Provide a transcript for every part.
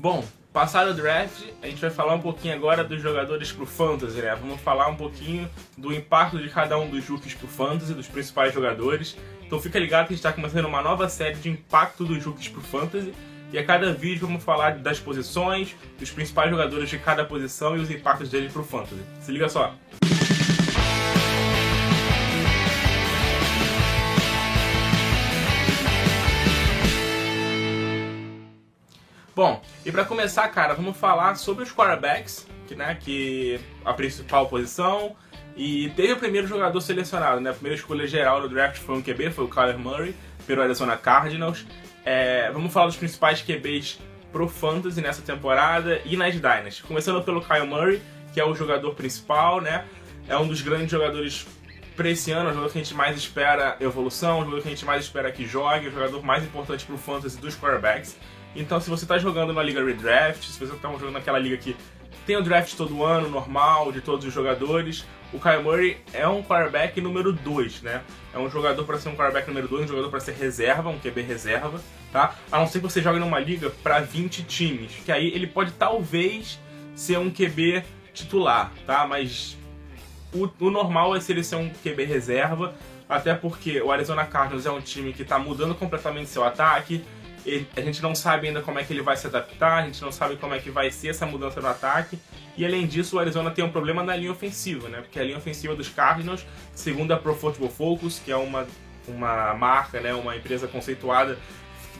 Bom, passado o draft, a gente vai falar um pouquinho agora dos jogadores pro Fantasy, né? Vamos falar um pouquinho do impacto de cada um dos rookies pro Fantasy, dos principais jogadores. Então fica ligado que a gente está começando uma nova série de impacto dos rookies pro Fantasy. E a cada vídeo vamos falar das posições, dos principais jogadores de cada posição e os impactos deles pro Fantasy. Se liga só! Bom, e para começar, cara, vamos falar sobre os quarterbacks, que, né, que a principal posição. E teve o primeiro jogador selecionado, né? A primeira escolha geral no draft foi um QB, foi o Kyler Murray, pelo Arizona Cardinals. É, vamos falar dos principais QBs pro Fantasy nessa temporada e nas Dynasty. Começando pelo Kyle Murray, que é o jogador principal, né? É um dos grandes jogadores para esse ano, o jogador que a gente mais espera evolução, o jogador que a gente mais espera que jogue, o jogador mais importante pro Fantasy dos quarterbacks. Então, se você está jogando na liga redraft, se você está jogando naquela liga que tem o draft todo ano, normal, de todos os jogadores, o Kyle Murray é um quarterback número 2, né? É um jogador para ser um quarterback número 2, um jogador para ser reserva, um QB reserva, tá? A não ser que você jogue numa liga para 20 times, que aí ele pode talvez ser um QB titular, tá? Mas o, o normal é se ele ser um QB reserva, até porque o Arizona Cardinals é um time que está mudando completamente seu ataque, a gente não sabe ainda como é que ele vai se adaptar, a gente não sabe como é que vai ser essa mudança no ataque. E além disso, o Arizona tem um problema na linha ofensiva, né? Porque a linha ofensiva dos Cardinals, segundo a Pro Football Focus, que é uma, uma marca, né, uma empresa conceituada,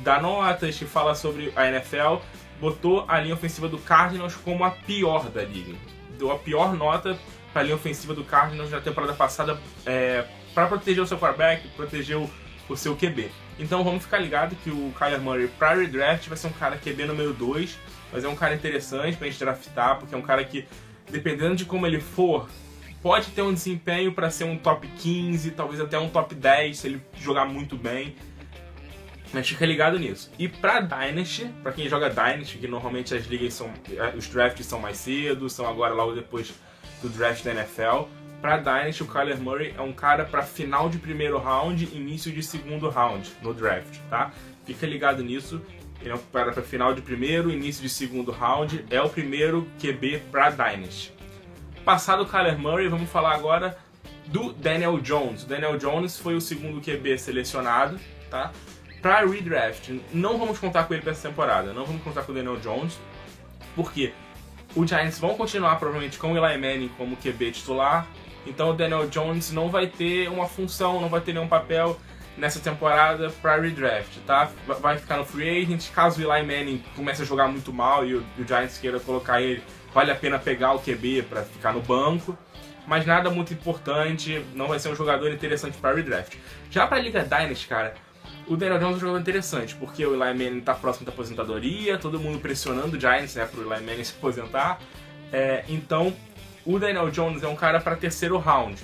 dá notas que fala sobre a NFL, botou a linha ofensiva do Cardinals como a pior da liga. Deu a pior nota para a linha ofensiva do Cardinals na temporada passada é, para proteger o seu quarterback, proteger o, o seu QB. Então vamos ficar ligado que o Kyler Murray para redraft vai ser um cara QB número 2, mas é um cara interessante pra gente draftar, porque é um cara que, dependendo de como ele for, pode ter um desempenho para ser um top 15, talvez até um top 10 se ele jogar muito bem. Mas fica ligado nisso. E pra Dynasty, pra quem joga Dynasty, que normalmente as ligas são. Eh, os drafts são mais cedo, são agora logo depois do draft da NFL. Pra Dynasty, o Kyler Murray é um cara para final de primeiro round, início de segundo round no draft, tá? Fica ligado nisso. Ele é um cara para final de primeiro, início de segundo round. É o primeiro QB pra Dynasty. Passado o Kyler Murray, vamos falar agora do Daniel Jones. O Daniel Jones foi o segundo QB selecionado, tá? Pra redraft, não vamos contar com ele para essa temporada. Não vamos contar com o Daniel Jones. Por quê? Os Giants vão continuar provavelmente com o Eli Manning como QB titular. Então o Daniel Jones não vai ter uma função, não vai ter nenhum papel nessa temporada para redraft, tá? Vai ficar no free agent. Caso o Eli Manning comece a jogar muito mal e o, o Giants queira colocar ele, vale a pena pegar o QB para ficar no banco. Mas nada muito importante, não vai ser um jogador interessante para redraft. Já para a Liga Dynasty, cara, o Daniel Jones é um jogador interessante, porque o Eli Manning está próximo da aposentadoria, todo mundo pressionando o Giants né, para o Eli Manning se aposentar. É, então o Daniel Jones é um cara para terceiro round.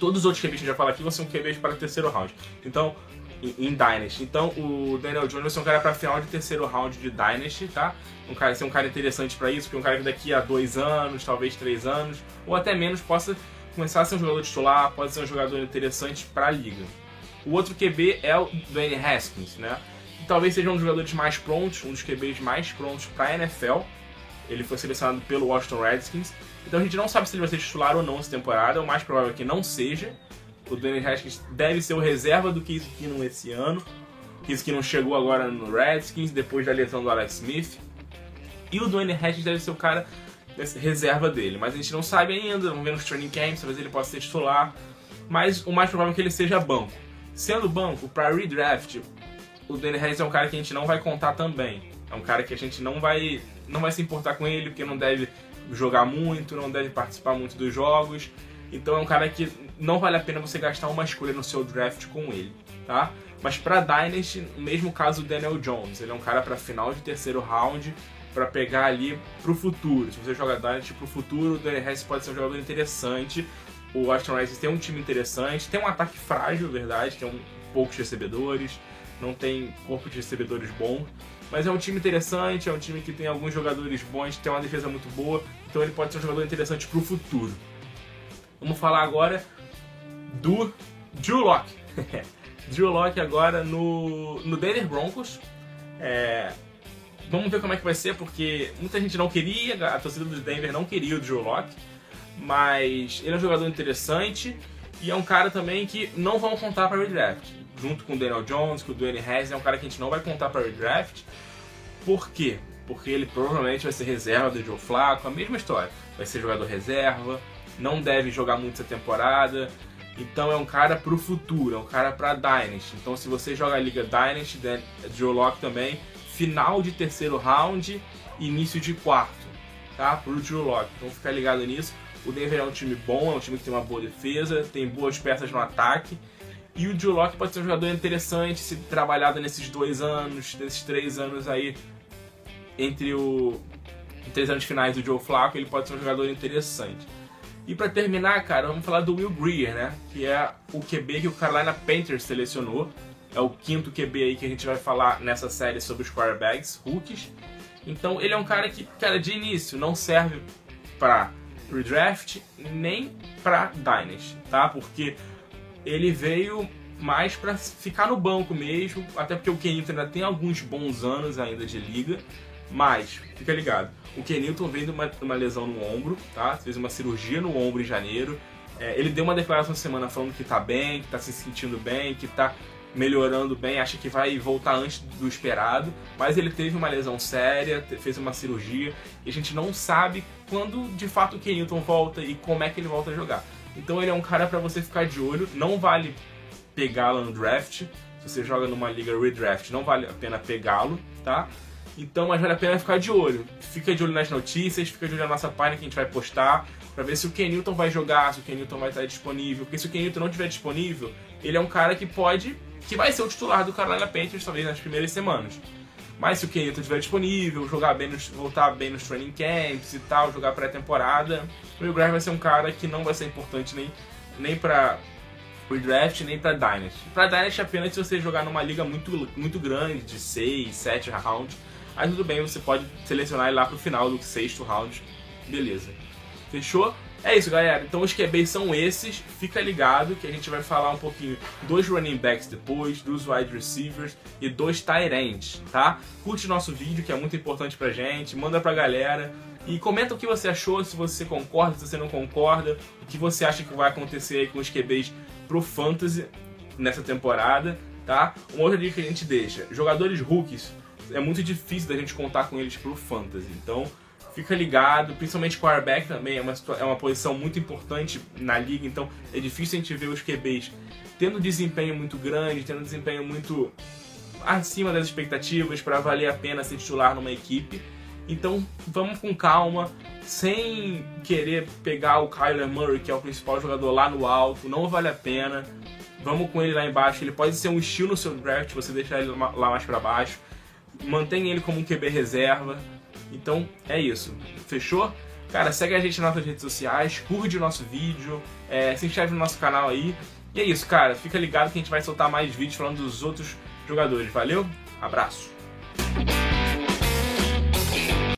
Todos os outros QBs que a gente já fala aqui vão ser um QB para terceiro round. Então, em, Dynasty. Então, o Daniel Jones vai ser um cara para final de terceiro round de Dynasty, tá? Um cara, ser um cara interessante para isso, porque um cara que daqui a dois anos, talvez três anos, ou até menos, possa começar a ser um jogador titular, pode ser um jogador interessante para a liga. O outro QB é o Dwayne Haskins, né? Que talvez seja um dos jogadores mais prontos, um dos QBs mais prontos para a NFL. Ele foi selecionado pelo Washington Redskins então a gente não sabe se ele vai ser titular ou não essa temporada, o mais provável é que não seja. O Daniel Haskins deve ser o reserva do Case Keenum esse ano. Case Keenum chegou agora no Redskins, depois da lesão do Alex Smith. E o Dwayne Haskins deve ser o cara reserva dele. Mas a gente não sabe ainda, vamos ver nos training camps, talvez ele possa ser titular. Mas o mais provável é que ele seja banco. Sendo banco, para redraft, o Dwayne Haskins é um cara que a gente não vai contar também. É um cara que a gente não vai, não vai se importar com ele, porque não deve jogar muito, não deve participar muito dos jogos. Então é um cara que não vale a pena você gastar uma escolha no seu draft com ele, tá? Mas para Dynasty, mesmo caso do Daniel Jones, ele é um cara para final de terceiro round para pegar ali pro futuro. Se você joga Dynasty pro futuro, o Daniel Harris pode ser um jogador interessante. O Aston Rice tem um time interessante, tem um ataque frágil, verdade, tem um, poucos recebedores, não tem corpo de recebedores bom, mas é um time interessante, é um time que tem alguns jogadores bons, tem uma defesa muito boa, então ele pode ser um jogador interessante para o futuro. Vamos falar agora do Drew Locke. Drew Locke agora no, no Denver Broncos. É, vamos ver como é que vai ser, porque muita gente não queria, a torcida do Denver não queria o Drew Locke, mas ele é um jogador interessante e é um cara também que não vão contar para redraft. Junto com o Daniel Jones, com o Dwayne Haskins, é um cara que a gente não vai contar para redraft. Por quê? Porque ele provavelmente vai ser reserva do Joe Flacco, a mesma história. Vai ser jogador reserva, não deve jogar muito essa temporada. Então é um cara pro futuro, é um cara pra Dynasty. Então se você joga a Liga Dynasty, Joe Locke também, final de terceiro round, início de quarto, tá? Pro Drew Locke. Então fica ligado nisso. O Denver é um time bom, é um time que tem uma boa defesa, tem boas peças no ataque. E o Drew Locke pode ser um jogador interessante se trabalhado nesses dois anos, nesses três anos aí, entre o três anos finais do Joe Flacco, ele pode ser um jogador interessante. E para terminar, cara, vamos falar do Will Greer, né? Que é o QB que o Carolina Panthers selecionou é o quinto QB aí que a gente vai falar nessa série sobre os quarterbacks, rookies. Então ele é um cara que, cara, de início não serve para redraft nem para dynasty, tá? Porque ele veio mais para ficar no banco mesmo, até porque o Kenilton ainda tem alguns bons anos ainda de liga, mas fica ligado, o Kenilton vem de uma, uma lesão no ombro, tá? Fez uma cirurgia no ombro em janeiro. É, ele deu uma declaração semana falando que tá bem, que tá se sentindo bem, que tá melhorando bem, acha que vai voltar antes do esperado, mas ele teve uma lesão séria, fez uma cirurgia, e a gente não sabe quando de fato o Kenilton volta e como é que ele volta a jogar. Então ele é um cara para você ficar de olho, não vale pegá-lo no draft, se você joga numa liga redraft, não vale a pena pegá-lo, tá? Então, mas vale a pena ficar de olho. Fica de olho nas notícias, fica de olho na nossa página que a gente vai postar, para ver se o Kenilton vai jogar, se o Kenilton vai estar disponível. Porque se o Kenilton não estiver disponível, ele é um cara que pode que vai ser o titular do Carolina Panthers talvez nas primeiras semanas. Mas se o Kenilton estiver disponível, jogar bem nos, voltar bem nos training camps e tal, jogar pré-temporada, o Will Graham vai ser um cara que não vai ser importante nem, nem para o draft, nem para Dynasty. Para Dynasty apenas se você jogar numa liga muito, muito grande, de 6, 7 rounds, aí tudo bem, você pode selecionar ele lá pro final do sexto round, beleza. Fechou? É isso, galera. Então os QBs são esses. Fica ligado que a gente vai falar um pouquinho dos running backs depois, dos wide receivers e dos tight ends, tá? Curte nosso vídeo, que é muito importante pra gente. Manda pra galera. E comenta o que você achou, se você concorda, se você não concorda, o que você acha que vai acontecer aí com os QBs pro Fantasy nessa temporada, tá? Uma outra dica que a gente deixa: jogadores rookies, é muito difícil da gente contar com eles pro Fantasy. Então, fica ligado, principalmente quarterback também, é uma, é uma posição muito importante na liga, então é difícil a gente ver os QBs tendo desempenho muito grande, tendo desempenho muito acima das expectativas para valer a pena ser titular numa equipe. Então vamos com calma, sem querer pegar o Kyler Murray, que é o principal jogador lá no alto, não vale a pena. Vamos com ele lá embaixo, ele pode ser um estilo no seu draft, você deixar ele lá mais para baixo. Mantém ele como um QB reserva, então é isso. Fechou? Cara, segue a gente nas nossas redes sociais, curte o nosso vídeo, é, se inscreve no nosso canal aí. E é isso, cara. Fica ligado que a gente vai soltar mais vídeos falando dos outros jogadores. Valeu? Abraço!